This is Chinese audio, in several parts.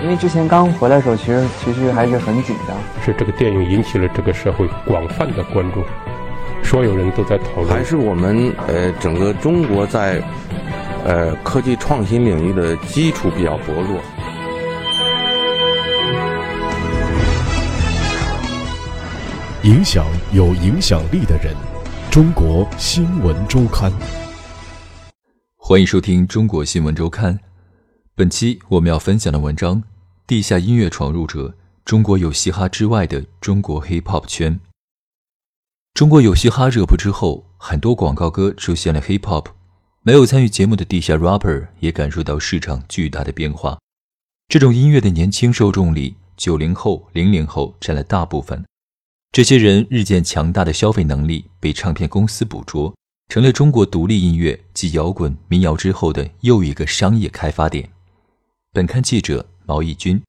因为之前刚回来的时候，其实其实还是很紧张。是这个电影引起了这个社会广泛的关注，所有人都在讨论。还是我们呃整个中国在呃科技创新领域的基础比较薄弱。影响有影响力的人，中国新闻周刊。欢迎收听《中国新闻周刊》。本期我们要分享的文章：地下音乐闯入者，中国有嘻哈之外的中国 hip hop 圈。中国有嘻哈热播之后，很多广告歌出现了 hip hop。没有参与节目的地下 rapper 也感受到市场巨大的变化。这种音乐的年轻受众里，九零后、零零后占了大部分。这些人日渐强大的消费能力被唱片公司捕捉，成了中国独立音乐继摇滚、民谣之后的又一个商业开发点。本刊记者毛义军。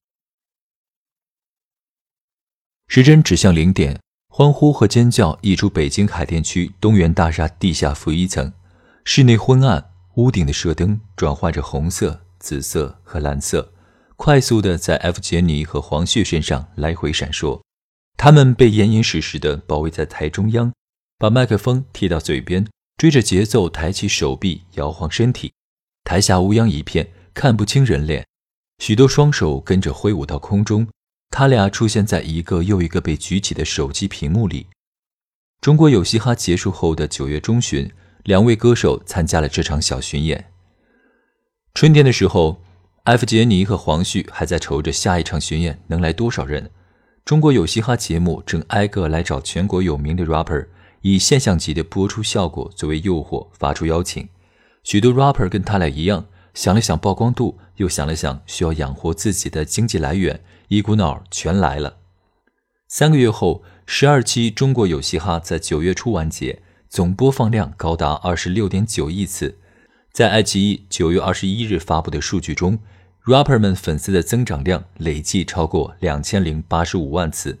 时针指向零点，欢呼和尖叫溢出北京海淀区东源大厦地下负一层，室内昏暗，屋顶的射灯转换着红色、紫色和蓝色，快速的在 F 杰尼和黄旭身上来回闪烁。他们被严严实实的包围在台中央，把麦克风贴到嘴边，追着节奏抬起手臂，摇晃身体。台下乌泱一片，看不清人脸。许多双手跟着挥舞到空中，他俩出现在一个又一个被举起的手机屏幕里。中国有嘻哈结束后的九月中旬，两位歌手参加了这场小巡演。春天的时候艾弗杰尼和黄旭还在愁着下一场巡演能来多少人。中国有嘻哈节目正挨个来找全国有名的 rapper，以现象级的播出效果作为诱惑，发出邀请。许多 rapper 跟他俩一样。想了想曝光度，又想了想需要养活自己的经济来源，一股脑全来了。三个月后，十二期《中国有嘻哈》在九月初完结，总播放量高达二十六点九亿次。在爱奇艺九月二十一日发布的数据中，rapper 们粉丝的增长量累计超过两千零八十五万次。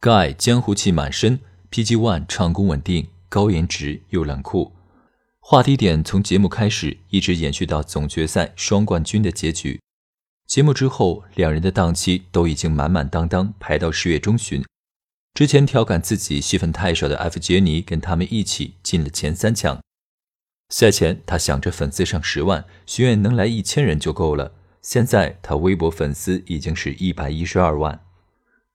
Guy 江湖气满身，PG One 唱功稳定，高颜值又冷酷。话题点从节目开始一直延续到总决赛双冠军的结局。节目之后，两人的档期都已经满满当当，排到十月中旬。之前调侃自己戏份太少的 F 杰尼跟他们一起进了前三强。赛前他想着粉丝上十万，巡演能来一千人就够了。现在他微博粉丝已经是一百一十二万。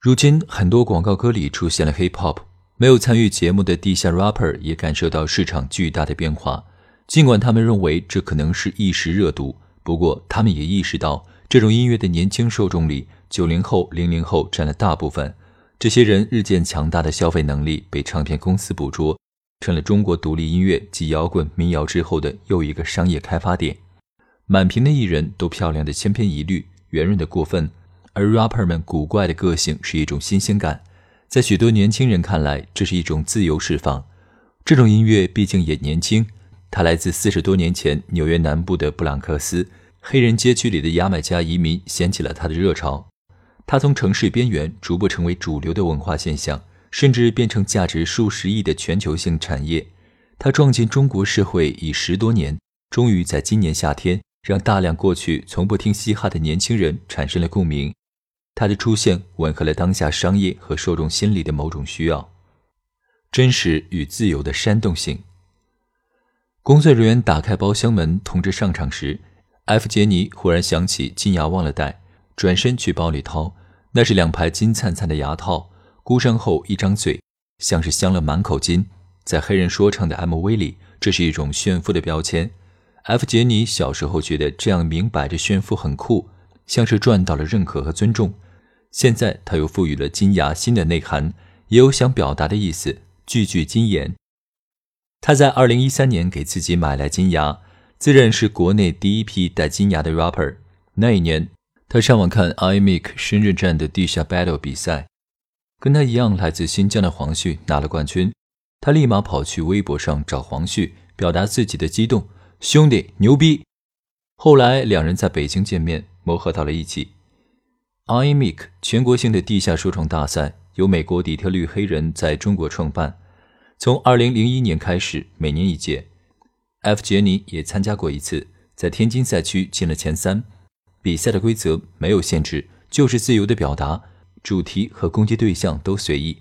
如今很多广告歌里出现了 hip hop。没有参与节目的地下 rapper 也感受到市场巨大的变化，尽管他们认为这可能是一时热度，不过他们也意识到，这种音乐的年轻受众里，九零后、零零后占了大部分。这些人日渐强大的消费能力被唱片公司捕捉，成了中国独立音乐继摇滚、民谣之后的又一个商业开发点。满屏的艺人都漂亮的千篇一律，圆润的过分，而 rapper 们古怪的个性是一种新鲜感。在许多年轻人看来，这是一种自由释放。这种音乐毕竟也年轻，它来自四十多年前纽约南部的布朗克斯，黑人街区里的牙买加移民掀起了它的热潮。它从城市边缘逐步成为主流的文化现象，甚至变成价值数十亿的全球性产业。它撞进中国社会已十多年，终于在今年夏天，让大量过去从不听嘻哈的年轻人产生了共鸣。它的出现吻合了当下商业和受众心理的某种需要，真实与自由的煽动性。工作人员打开包厢门通知上场时，F 杰尼忽然想起金牙忘了带，转身去包里掏，那是两排金灿灿的牙套，箍上后一张嘴，像是镶了满口金。在黑人说唱的 MV 里，这是一种炫富的标签。F 杰尼小时候觉得这样明摆着炫富很酷，像是赚到了认可和尊重。现在他又赋予了金牙新的内涵，也有想表达的意思，句句金言。他在二零一三年给自己买来金牙，自认是国内第一批戴金牙的 rapper。那一年，他上网看 iMake 深圳站的地下 battle 比赛，跟他一样来自新疆的黄旭拿了冠军，他立马跑去微博上找黄旭，表达自己的激动：“兄弟，牛逼！”后来两人在北京见面，磨合到了一起。iMic 全国性的地下说唱大赛由美国底特律黑人在中国创办，从2001年开始，每年一届。F 杰尼也参加过一次，在天津赛区进了前三。比赛的规则没有限制，就是自由的表达，主题和攻击对象都随意。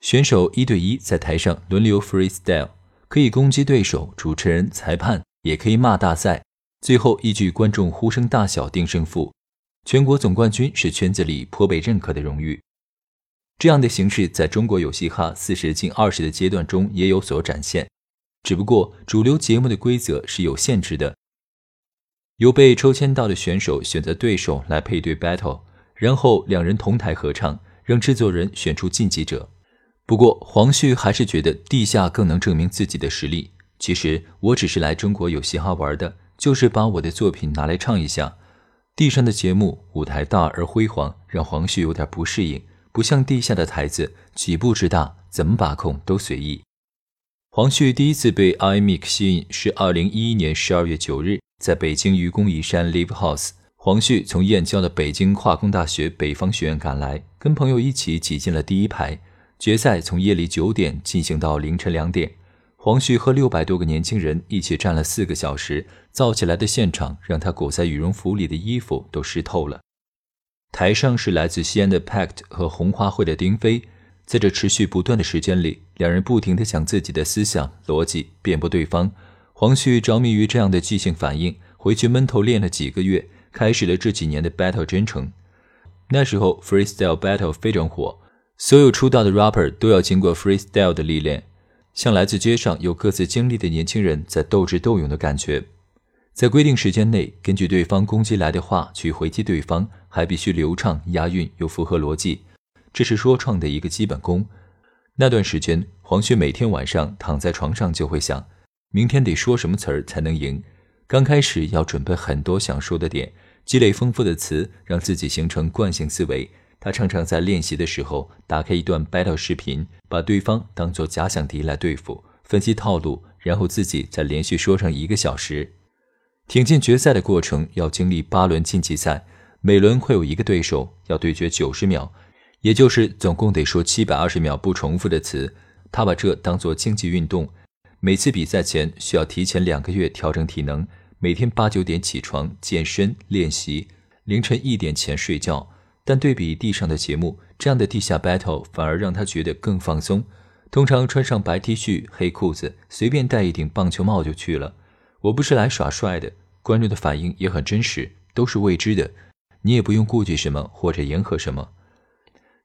选手一对一在台上轮流 freestyle，可以攻击对手、主持人、裁判，也可以骂大赛。最后依据观众呼声大小定胜负。全国总冠军是圈子里颇被认可的荣誉。这样的形式在中国有嘻哈四十进二十的阶段中也有所展现，只不过主流节目的规则是有限制的。由被抽签到的选手选择对手来配对 battle，然后两人同台合唱，让制作人选出晋级者。不过黄旭还是觉得地下更能证明自己的实力。其实我只是来中国有嘻哈玩的，就是把我的作品拿来唱一下。地上的节目舞台大而辉煌，让黄旭有点不适应。不像地下的台子，几步之大，怎么把控都随意。黄旭第一次被 IMIX 吸引是二零一一年十二月九日，在北京愚公移山 Live House。黄旭从燕郊的北京化工大学北方学院赶来，跟朋友一起挤进了第一排。决赛从夜里九点进行到凌晨两点，黄旭和六百多个年轻人一起站了四个小时，造起来的现场让他裹在羽绒服里的衣服都湿透了。台上是来自西安的 Pact 和红花会的丁飞，在这持续不断的时间里，两人不停地讲自己的思想逻辑，辩驳对方。黄旭着迷于这样的即兴反应，回去闷头练了几个月，开始了这几年的 battle 征程。那时候 freestyle battle 非常火，所有出道的 rapper 都要经过 freestyle 的历练，像来自街上有各自经历的年轻人在斗智斗勇的感觉。在规定时间内，根据对方攻击来的话去回击对方，还必须流畅、押韵又符合逻辑，这是说唱的一个基本功。那段时间，黄旭每天晚上躺在床上就会想，明天得说什么词儿才能赢。刚开始要准备很多想说的点，积累丰富的词，让自己形成惯性思维。他常常在练习的时候打开一段 battle 视频，把对方当做假想敌来对付，分析套路，然后自己再连续说上一个小时。挺进决赛的过程要经历八轮晋级赛，每轮会有一个对手，要对决九十秒，也就是总共得说七百二十秒不重复的词。他把这当做竞技运动，每次比赛前需要提前两个月调整体能，每天八九点起床健身练习，凌晨一点前睡觉。但对比地上的节目，这样的地下 battle 反而让他觉得更放松。通常穿上白 T 恤、黑裤子，随便戴一顶棒球帽就去了。我不是来耍帅的，观众的反应也很真实，都是未知的，你也不用顾忌什么或者迎合什么。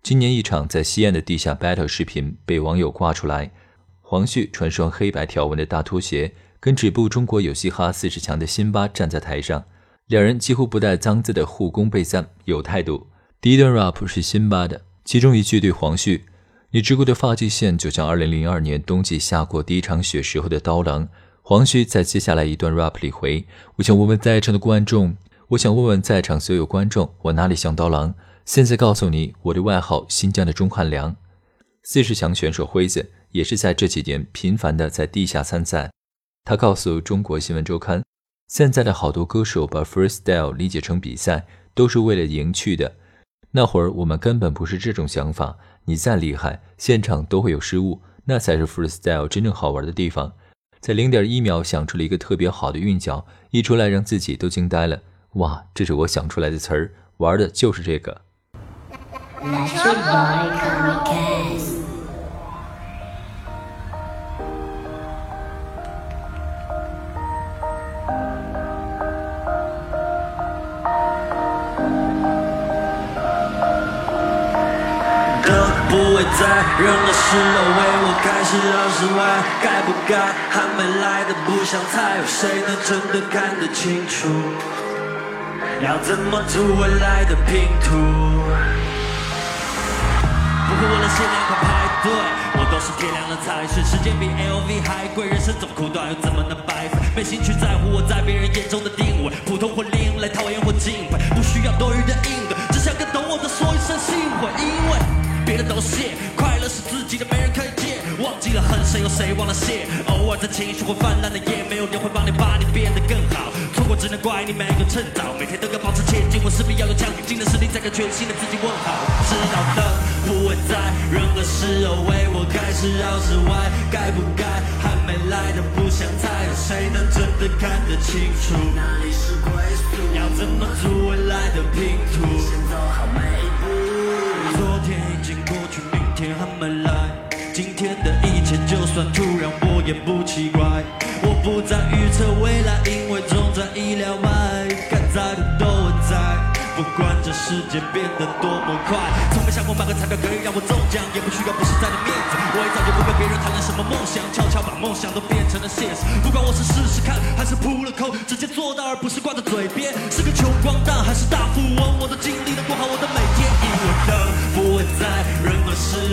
今年一场在西安的地下 battle 视频被网友挂出来，黄旭穿双黑白条纹的大拖鞋，跟止步中国有嘻哈四十强的辛巴站在台上，两人几乎不带脏字的互攻备赞，有态度。第一段 rap 是辛巴的，其中一句对黄旭：“你直过的发际线，就像2002年冬季下过第一场雪时候的刀郎。”黄旭在接下来一段 rap 里回：“我想问问在场的观众，我想问问在场所有观众，我哪里像刀郎？现在告诉你，我的外号新疆的钟汉良。”四十强选手辉子也是在这几年频繁的在地下参赛。他告诉中国新闻周刊：“现在的好多歌手把 freestyle 理解成比赛，都是为了赢去的。那会儿我们根本不是这种想法。你再厉害，现场都会有失误，那才是 freestyle 真正好玩的地方。”在零点一秒想出了一个特别好的韵脚，一出来让自己都惊呆了。哇，这是我想出来的词儿，玩的就是这个。在任何时候为我开始绕室外，该不该还没来的不想猜，有谁能真的看得清楚？要怎么组未来的拼图？不会为了限量款排队，我都是天亮了才睡。时间比 LV 还贵，人生这么苦短，又怎么能白费？没兴趣在乎我在别人眼中的定位，普通或另类，讨厌或敬佩，不需要多余的应对，只想跟懂我的说一声幸会，因为。别的都谢，有谁忘了谢？偶尔在情绪会泛滥的夜，没有人会帮你把你变得更好。错过只能怪你没有趁早，每天都要保持前进，我势必要有强劲的实力，再跟全新的自己问好。知道灯不会在任何时候为我开始绕室外，该不该还没来的不想猜，有谁能真的看得清楚？哪里是算突然我也不奇怪我不再预测未来因为总在意料外该在的都会在不管这世界变得多么快从没想过买个彩票可以让我中奖也不需要不实在的面子我也早就不跟别人谈论什么梦想悄悄把梦想都变成了现实不管我是试试看还是扑了空直接做到而不是挂在嘴边是个穷光蛋还是大富翁我都尽力的过好我的每天因为灯不会在任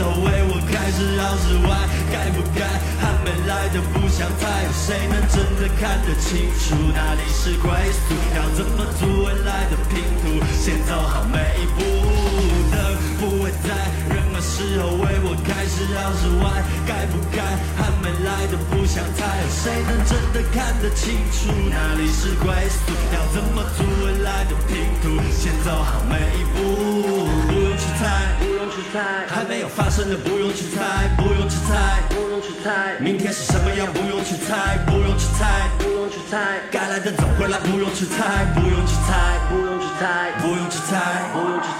何时候为我开始绕室外，该不该还没来的不想猜，有谁能真的看得清楚哪里是归宿？要怎么组未来的拼图？先走好每一步，想猜，有谁能真的看得清楚哪里是归宿？要怎么组未来的拼图？先走好每一步，不用去猜，不用去猜，还没有发生的不用去猜，不用去猜，不用去猜，明天是什么样不用去猜，不用去猜，不用去猜，该来的总会来，不用去猜，不用去猜，不用去猜，不用去猜，不用去猜，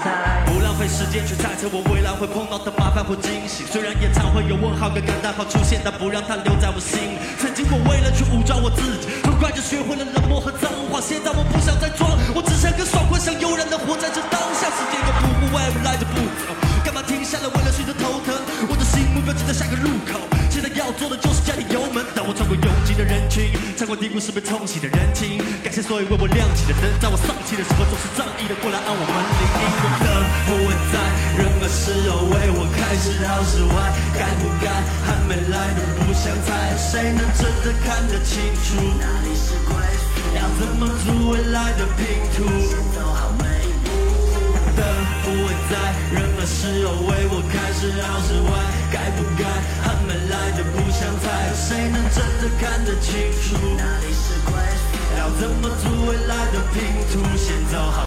费时间去猜测我未来会碰到的麻烦或惊喜。虽然演唱会有问号跟感叹号出现，但不让它留在我心里。曾经我为了去武装我自己，很快就学会了冷漠和脏话。现在我不想再装，我只想更爽快，想悠然的活在这当下。时间又不顾未来的步走，干嘛停下来为了睡着头疼？我的新目标就在下个路口，现在要做的就是加点油门。当我穿过拥挤的人群，穿过低谷时被冲洗的人情，感谢所有为我亮起的灯，在我丧气的时候总是仗义的过来按我门铃。不会在任何时候为我开始绕室外，该不该还没来的不想猜，谁能真的看得清楚哪里是归宿？要怎么组未来的拼图？先走好每一步。灯不会在任何时候为我开始绕室外，该不该还没来的不想猜，谁能真的看得清楚哪里是归宿？要怎么组未来的拼图？先走好。